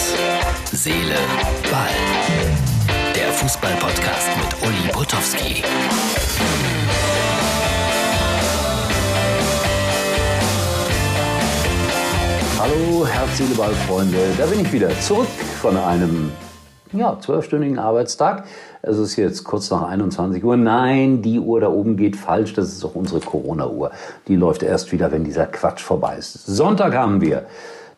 Herz, Seele, Ball. Der Fußball-Podcast mit Uli Potowski. Hallo, Herz, Seele, Ball, Freunde. Da bin ich wieder zurück von einem ja, zwölfstündigen Arbeitstag. Es ist jetzt kurz nach 21 Uhr. Nein, die Uhr da oben geht falsch. Das ist auch unsere Corona-Uhr. Die läuft erst wieder, wenn dieser Quatsch vorbei ist. Sonntag haben wir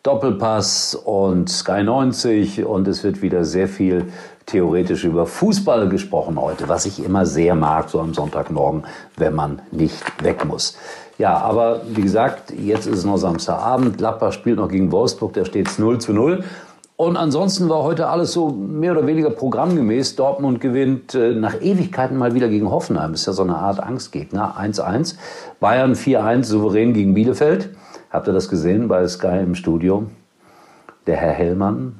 Doppelpass und Sky 90 und es wird wieder sehr viel theoretisch über Fußball gesprochen heute, was ich immer sehr mag, so am Sonntagmorgen, wenn man nicht weg muss. Ja, aber wie gesagt, jetzt ist es noch Samstagabend. Gladbach spielt noch gegen Wolfsburg, da steht es 0 zu 0. Und ansonsten war heute alles so mehr oder weniger programmgemäß. Dortmund gewinnt äh, nach Ewigkeiten mal wieder gegen Hoffenheim. Ist ja so eine Art Angstgegner. 1-1. Bayern 4-1 souverän gegen Bielefeld. Habt ihr das gesehen bei Sky im Studio? Der Herr Hellmann,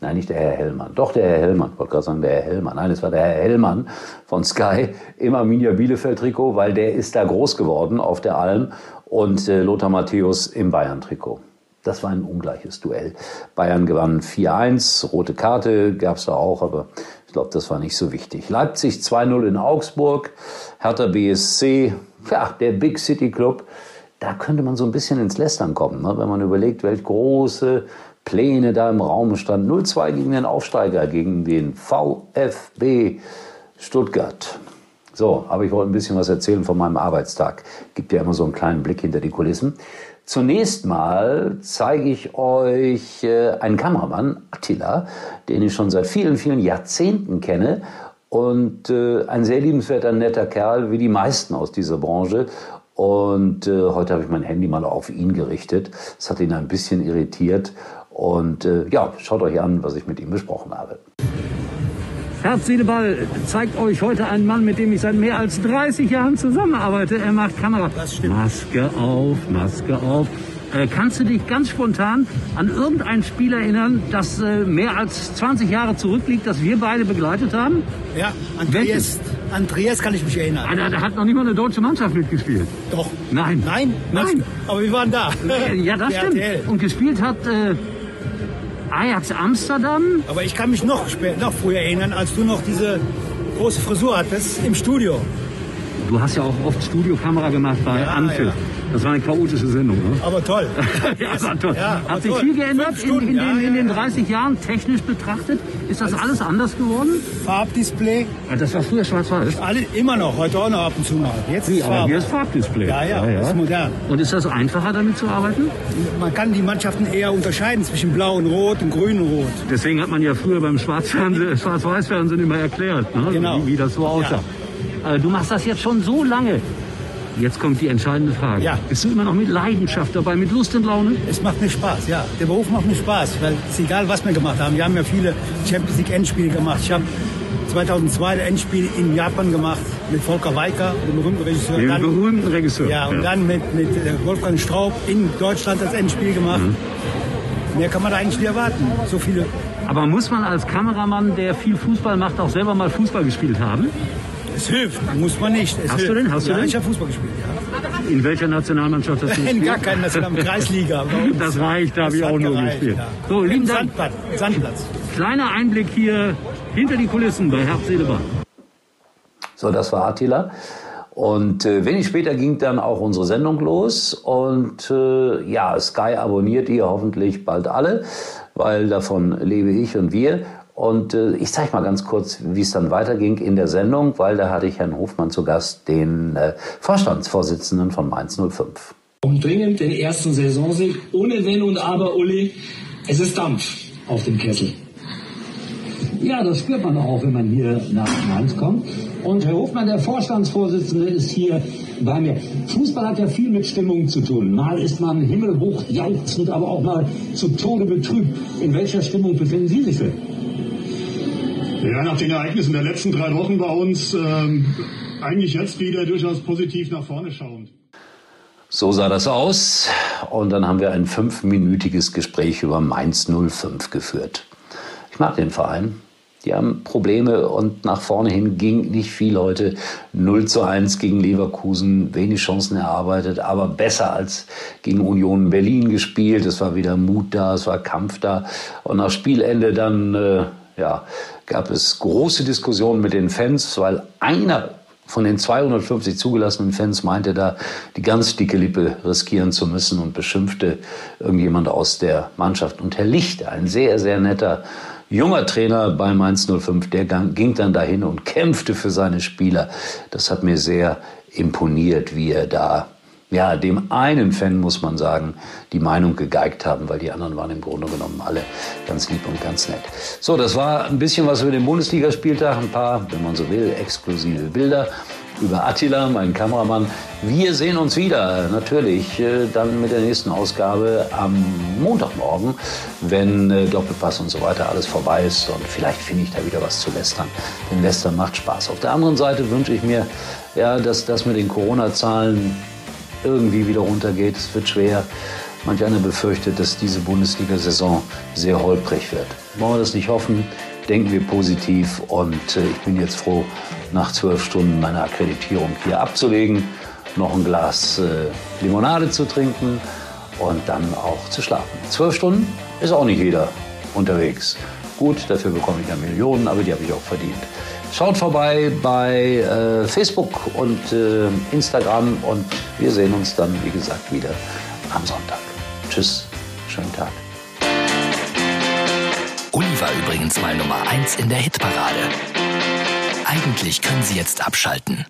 Nein, nicht der Herr Hellmann. Doch der Herr Hellmann. Ich wollte gerade sagen, der Herr Hellmann. Nein, es war der Herr Hellmann von Sky im Arminia Bielefeld-Trikot, weil der ist da groß geworden auf der Alm und äh, Lothar Matthäus im Bayern-Trikot. Das war ein ungleiches Duell. Bayern gewann 4-1, rote Karte gab es da auch, aber ich glaube, das war nicht so wichtig. Leipzig 2-0 in Augsburg, Hertha BSC, ja, der Big City Club. Da könnte man so ein bisschen ins Lästern kommen, ne? wenn man überlegt, welche große Pläne da im Raum standen. 0-2 gegen den Aufsteiger, gegen den VfB Stuttgart. So, aber ich wollte ein bisschen was erzählen von meinem Arbeitstag. Gibt ja immer so einen kleinen Blick hinter die Kulissen. Zunächst mal zeige ich euch äh, einen Kameramann, Attila, den ich schon seit vielen, vielen Jahrzehnten kenne und äh, ein sehr liebenswerter, netter Kerl, wie die meisten aus dieser Branche. Und äh, heute habe ich mein Handy mal auf ihn gerichtet. Das hat ihn ein bisschen irritiert. Und äh, ja, schaut euch an, was ich mit ihm besprochen habe. Herz, Seele, Ball zeigt euch heute einen Mann, mit dem ich seit mehr als 30 Jahren zusammenarbeite. Er macht Kamera. Maske auf, Maske auf. Äh, kannst du dich ganz spontan an irgendein Spiel erinnern, das äh, mehr als 20 Jahre zurückliegt, das wir beide begleitet haben? Ja, Andreas, Andreas kann ich mich erinnern. Ah, da, da hat noch nicht mal eine deutsche Mannschaft mitgespielt. Doch. Nein. Nein? Nein. Aber wir waren da. Ja, das stimmt. Und gespielt hat äh, Ajax Amsterdam. Aber ich kann mich noch, noch früher erinnern, als du noch diese große Frisur hattest im Studio. Du hast ja auch oft Studiokamera gemacht bei Ja, Anpfiff. ja. Das war eine chaotische Sendung. Ne? Aber toll. Ja, war toll. Ja, aber Hat sich toll. viel geändert Fünf in, Stunden, in, ja, den, in ja, den ja. 30 Jahren, technisch betrachtet? Ist das alles anders geworden? Farbdisplay, Ja, Das war früher schwarz-weiß. alle immer noch, heute auch noch ab und zu mal. Jetzt Wie, ist aber hier ist Farbdisplay. Ja, ja, das ist modern. Und ist das einfacher, damit zu arbeiten? Man kann die Mannschaften eher unterscheiden zwischen blau und rot und grün und rot. Deswegen hat man ja früher beim Schwarz-Weiß-Fernsehen immer erklärt, ne? Genau. wie, wie das so aussah. Äh, Du machst das jetzt schon so lange. Jetzt kommt die entscheidende Frage. Ja. Bist du immer noch mit Leidenschaft dabei, mit Lust und Laune? Es macht mir Spaß, ja. Der Beruf macht mir Spaß, weil es ist egal, was wir gemacht haben. Wir haben ja viele Champions League Endspiele gemacht. Ich habe 2002 das Endspiel in Japan gemacht mit Volker Weicker, dem berühmten Regisseur. Dann- berühmten Regisseur. Ja, und dann mit, mit äh, Wolfgang Straub in Deutschland das Endspiel gemacht. Mhm. Mehr kann man da eigentlich nicht erwarten. So viele. Aber muss man als Kameramann, der viel Fußball macht, auch selber mal Fußball gespielt haben? Es hilft, muss man nicht. Es Hast hilft. du denn? Hast du ja, denn? ich habe Fußball gespielt, ja. In welcher Nationalmannschaft hast du In gespielt? gar keiner National Kreisliga. Das reicht, da habe ich auch nur gereicht, gespielt. ja. So, lieben Im Dank. Sandplatz. Sandplatz. Kleiner Einblick hier hinter die Kulissen bei Herz, Seele, Ball. So, das war Attila. Und äh, wenig später ging dann auch unsere Sendung los. Und äh, ja, Sky abonniert ihr hoffentlich bald alle, weil davon lebe ich und wir. Und äh, ich zeige mal ganz kurz, wie es dann weiterging in der Sendung, weil da hatte ich Herrn Hofmann zu Gast, den äh, Vorstandsvorsitzenden von Mainz 05. brauchen dringend den ersten Saisonsieg. Ohne Wenn und Aber, Uli. Es ist Dampf auf dem Kessel. Ja, das spürt man auch, wenn man hier nach Mainz kommt. Und Herr Hofmann, der Vorstandsvorsitzende, ist hier bei mir. Fußball hat ja viel mit Stimmung zu tun. Mal ist man himmelhoch jauchzend, aber auch mal zu Tode betrübt. In welcher Stimmung befinden Sie sich denn? Ja, nach den Ereignissen der letzten drei Wochen bei uns ähm, eigentlich jetzt wieder durchaus positiv nach vorne schauend. So sah das aus. Und dann haben wir ein fünfminütiges Gespräch über Mainz 05 geführt. Ich mag den Verein. die haben Probleme und nach vorne hin ging nicht viel heute. 0 zu 1 gegen Leverkusen, wenig Chancen erarbeitet, aber besser als gegen Union Berlin gespielt. Es war wieder Mut da, es war Kampf da. Und nach Spielende dann, äh, ja, gab es große Diskussionen mit den Fans, weil einer von den 250 zugelassenen Fans meinte da, die ganz dicke Lippe riskieren zu müssen und beschimpfte irgendjemand aus der Mannschaft. Und Herr Lichter, ein sehr, sehr netter junger Trainer bei Mainz 05, der ging dann dahin und kämpfte für seine Spieler. Das hat mir sehr imponiert, wie er da ja, dem einen Fan muss man sagen, die Meinung gegeigt haben, weil die anderen waren im Grunde genommen alle ganz lieb und ganz nett. So, das war ein bisschen was über den Bundesligaspieltag, ein paar, wenn man so will, exklusive Bilder über Attila, meinen Kameramann. Wir sehen uns wieder, natürlich, äh, dann mit der nächsten Ausgabe am Montagmorgen, wenn äh, Doppelpass und so weiter alles vorbei ist. Und vielleicht finde ich da wieder was zu lästern. Denn lästern macht Spaß. Auf der anderen Seite wünsche ich mir, ja, dass das mit den Corona-Zahlen irgendwie wieder runtergeht. Es wird schwer. Manch einer befürchtet, dass diese Bundesliga-Saison sehr holprig wird. Wollen wir das nicht hoffen? Denken wir positiv und äh, ich bin jetzt froh, nach zwölf Stunden meine Akkreditierung hier abzulegen, noch ein Glas äh, Limonade zu trinken und dann auch zu schlafen. Zwölf Stunden ist auch nicht jeder unterwegs. Gut, dafür bekomme ich ja Millionen, aber die habe ich auch verdient. Schaut vorbei bei äh, Facebook und äh, Instagram und wir sehen uns dann, wie gesagt, wieder am Sonntag. Tschüss, schönen Tag. Uli war übrigens mal Nummer 1 in der Hitparade. Eigentlich können Sie jetzt abschalten.